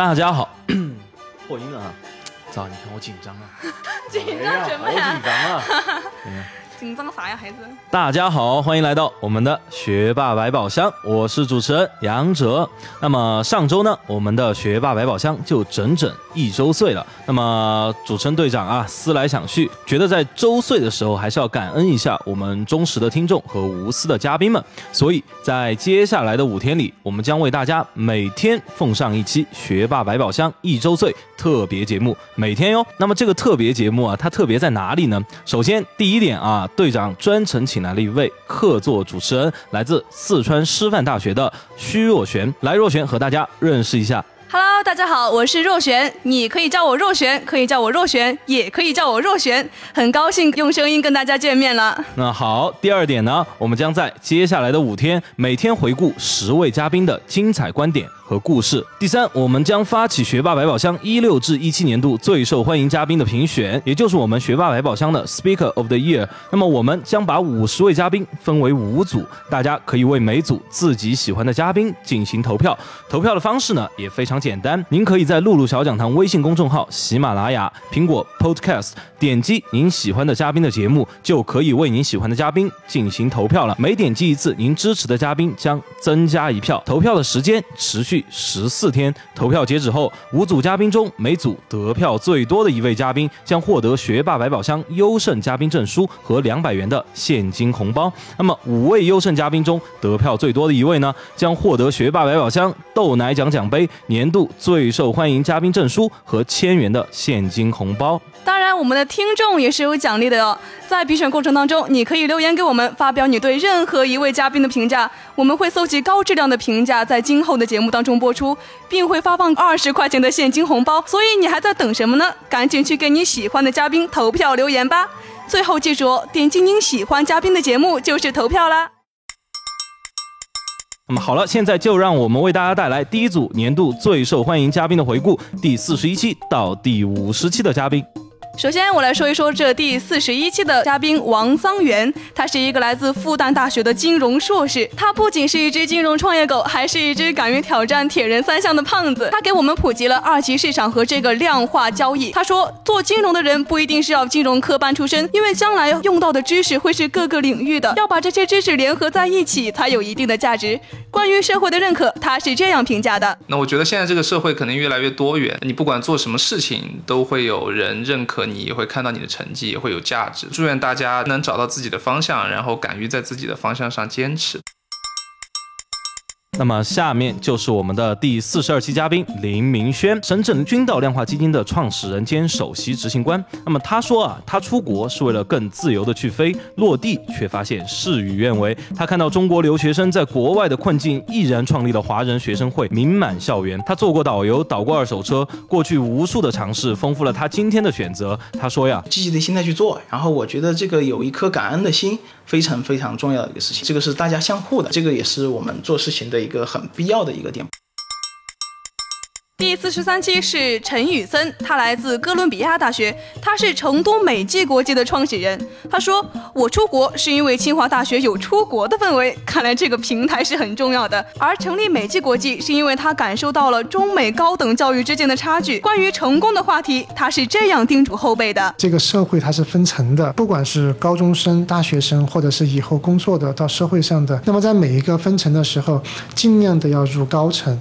大家好，破音了啊！早，你看我紧张啊，紧张什么好紧呀？张啊！紧张啥呀，孩子？大家好，欢迎来到我们的学霸百宝箱，我是主持人杨哲。那么上周呢，我们的学霸百宝箱就整整一周岁了。那么主持人队长啊，思来想去，觉得在周岁的时候，还是要感恩一下我们忠实的听众和无私的嘉宾们。所以在接下来的五天里，我们将为大家每天奉上一期学霸百宝箱一周岁特别节目，每天哟。那么这个特别节目啊，它特别在哪里呢？首先第一点啊，队长专程请来了一位客座主持人，来自四川师范大学的徐若璇。来，若璇和大家认识一下。Hello，大家好，我是若璇，你可以叫我若璇，可以叫我若璇，也可以叫我若璇，很高兴用声音跟大家见面了。那好，第二点呢，我们将在接下来的五天，每天回顾十位嘉宾的精彩观点和故事。第三，我们将发起学霸百宝箱一六至一七年度最受欢迎嘉宾的评选，也就是我们学霸百宝箱的 Speaker of the Year。那么我们将把五十位嘉宾分为五组，大家可以为每组自己喜欢的嘉宾进行投票。投票的方式呢也非常简单，您可以在露露小讲堂微信公众号、喜马拉雅、苹果 Podcast 点击您喜欢的嘉宾的节目，就可以为您喜欢的嘉宾进行投票了。每点击一次，您支持的嘉宾将增加一票。投票的时间持续十四天，投票截止后，五组嘉宾中每组得票最多的一位嘉宾将获得学霸百宝箱优胜嘉宾证书和两百元的现金红包。那么五位优胜嘉宾中得票最多的一位呢，将获得学霸百宝箱豆奶奖奖杯、年度最受欢迎嘉宾证书和千元的现金红包。当然，我们的听众也是有奖励的哦。在比选过程当中，你可以留言给我们，发表你对任何一位嘉宾的评价，我们会搜集高质量的评价，在今后的节目当中播出，并会发放二十块钱的现金红包。所以你还在等什么呢？赶紧去给你喜欢的嘉宾投票留言吧。最后记住，点击您喜欢嘉宾的节目就是投票啦。那么好了，现在就让我们为大家带来第一组年度最受欢迎嘉宾的回顾，第四十一期到第五十期的嘉宾。首先，我来说一说这第四十一期的嘉宾王桑元，他是一个来自复旦大学的金融硕士。他不仅是一只金融创业狗，还是一只敢于挑战铁人三项的胖子。他给我们普及了二级市场和这个量化交易。他说，做金融的人不一定是要金融科班出身，因为将来用到的知识会是各个领域的，要把这些知识联合在一起，才有一定的价值。关于社会的认可，他是这样评价的。那我觉得现在这个社会可能越来越多元，你不管做什么事情，都会有人认可你，也会看到你的成绩，也会有价值。祝愿大家能找到自己的方向，然后敢于在自己的方向上坚持。那么下面就是我们的第四十二期嘉宾林明轩，深圳君道量化基金的创始人兼首席执行官。那么他说啊，他出国是为了更自由的去飞，落地却发现事与愿违。他看到中国留学生在国外的困境，毅然创立了华人学生会，名满校园。他做过导游，导过二手车，过去无数的尝试，丰富了他今天的选择。他说呀，积极的心态去做，然后我觉得这个有一颗感恩的心，非常非常重要的一个事情。这个是大家相互的，这个也是我们做事情的一个很必要的一个点。第四十三期是陈宇森，他来自哥伦比亚大学，他是成都美济国际的创始人。他说：“我出国是因为清华大学有出国的氛围，看来这个平台是很重要的。而成立美济国际是因为他感受到了中美高等教育之间的差距。关于成功的话题，他是这样叮嘱后辈的：这个社会它是分层的，不管是高中生、大学生，或者是以后工作的到社会上的，那么在每一个分层的时候，尽量的要入高层。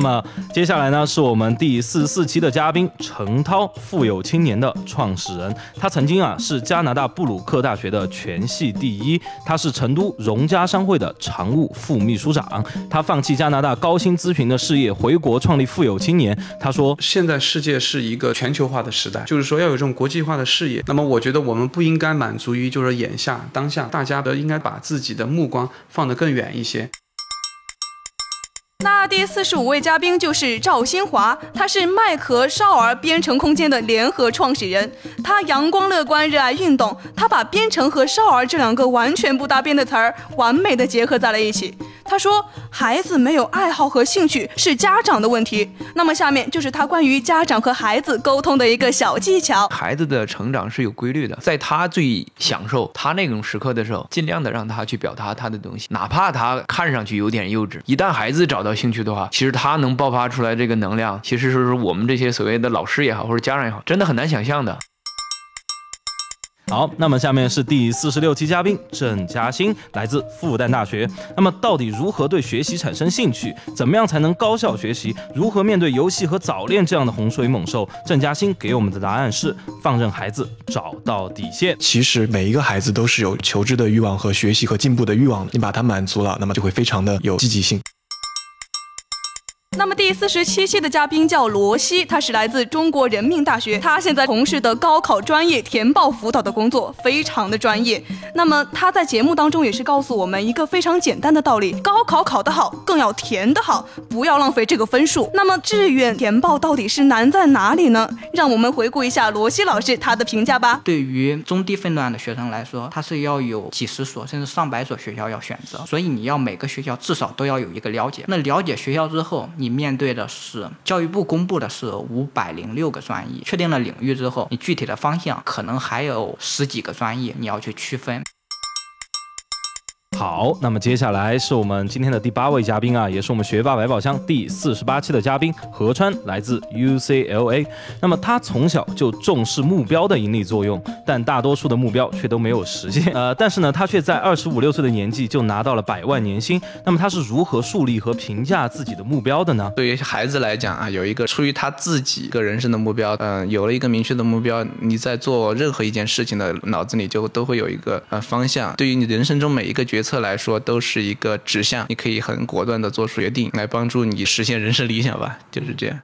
那么接下来呢，是我们第四十四期的嘉宾陈涛，富有青年的创始人。他曾经啊是加拿大布鲁克大学的全系第一，他是成都荣家商会的常务副秘书长。他放弃加拿大高薪咨询的事业，回国创立富有青年。他说，现在世界是一个全球化的时代，就是说要有这种国际化的视野。那么我觉得我们不应该满足于就是眼下当下，大家都应该把自己的目光放得更远一些。那第四十五位嘉宾就是赵新华，他是麦壳少儿编程空间的联合创始人。他阳光乐观，热爱运动，他把编程和少儿这两个完全不搭边的词儿完美的结合在了一起。他说，孩子没有爱好和兴趣是家长的问题。那么下面就是他关于家长和孩子沟通的一个小技巧。孩子的成长是有规律的，在他最享受他那种时刻的时候，尽量的让他去表达他的东西，哪怕他看上去有点幼稚。一旦孩子找到兴趣的话，其实他能爆发出来这个能量，其实是我们这些所谓的老师也好，或者家长也好，真的很难想象的。好，那么下面是第四十六期嘉宾郑嘉欣，来自复旦大学。那么到底如何对学习产生兴趣？怎么样才能高效学习？如何面对游戏和早恋这样的洪水猛兽？郑嘉欣给我们的答案是：放任孩子找到底线。其实每一个孩子都是有求知的欲望和学习和进步的欲望，你把它满足了，那么就会非常的有积极性。第四十七期的嘉宾叫罗西，他是来自中国人民大学，他现在从事的高考专业填报辅导的工作非常的专业。那么他在节目当中也是告诉我们一个非常简单的道理：高考考得好，更要填得好，不要浪费这个分数。那么志愿填报到底是难在哪里呢？让我们回顾一下罗西老师他的评价吧。对于中低分段的学生来说，他是要有几十所甚至上百所学校要选择，所以你要每个学校至少都要有一个了解。那了解学校之后，你面对的是教育部公布的是五百零六个专业，确定了领域之后，你具体的方向可能还有十几个专业你要去区分。好，那么接下来是我们今天的第八位嘉宾啊，也是我们学霸百宝箱第四十八期的嘉宾何川，来自 UCLA。那么他从小就重视目标的引力作用，但大多数的目标却都没有实现。呃，但是呢，他却在二十五六岁的年纪就拿到了百万年薪。那么他是如何树立和评价自己的目标的呢？对于孩子来讲啊，有一个出于他自己个人生的目标，嗯，有了一个明确的目标，你在做任何一件事情的脑子里就都会有一个呃方向。对于你人生中每一个决策。来说都是一个指向，你可以很果断的做出决定，来帮助你实现人生理想吧，就是这样。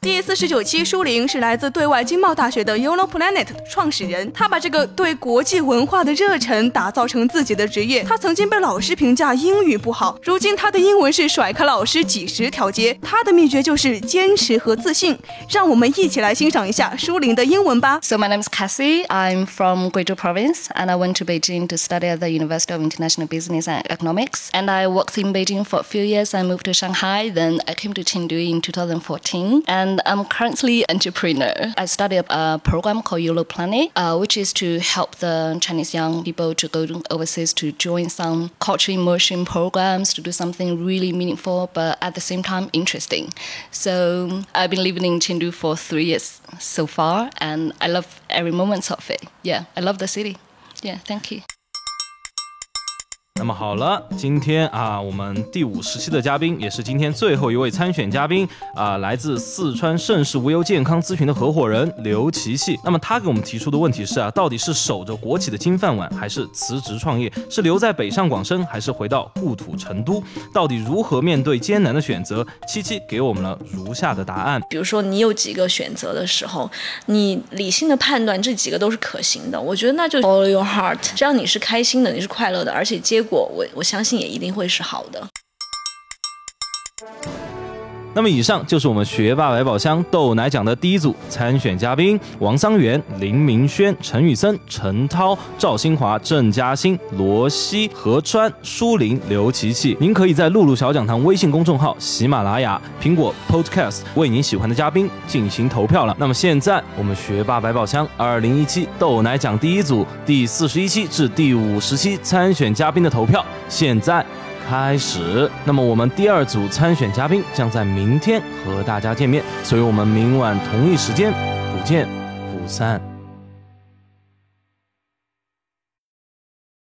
第四十九期，舒玲是来自对外经贸大学的 Uno Planet 的创始人。他把这个对国际文化的热忱打造成自己的职业。他曾经被老师评价英语不好，如今他的英文是甩开老师几十条街。他的秘诀就是坚持和自信。让我们一起来欣赏一下舒玲的英文吧。So my name is Cassie. I'm from Guizhou Province, and I went to Beijing to study at the University of International Business and Economics. And I worked in Beijing for a few years. I moved to Shanghai. Then I came to Chengdu in 2014. And and I'm currently entrepreneur. I started a program called YOLO Planet, uh, which is to help the Chinese young people to go overseas to join some cultural immersion programs to do something really meaningful, but at the same time interesting. So I've been living in Chengdu for three years so far, and I love every moment of it. Yeah, I love the city. Yeah, thank you. 那么好了，今天啊，我们第五十期的嘉宾也是今天最后一位参选嘉宾啊，来自四川盛世无忧健康咨询的合伙人刘琪琪。那么他给我们提出的问题是啊，到底是守着国企的金饭碗，还是辞职创业？是留在北上广深，还是回到故土成都？到底如何面对艰难的选择？七七给我们了如下的答案。比如说你有几个选择的时候，你理性的判断这几个都是可行的，我觉得那就 follow your heart，只要你是开心的，你是快乐的，而且结果。我我相信也一定会是好的。那么以上就是我们学霸百宝箱豆奶奖的第一组参选嘉宾：王桑元、林明轩、陈宇森、陈涛、赵新华、郑嘉欣、罗西、何川、舒林、刘琪琪。您可以在露露小讲堂微信公众号、喜马拉雅、苹果 Podcast 为您喜欢的嘉宾进行投票了。那么现在我们学霸百宝箱二零一七豆奶奖第一组第四十一期至第五十期参选嘉宾的投票现在。开始，那么我们第二组参选嘉宾将在明天和大家见面，所以我们明晚同一时间不见不散。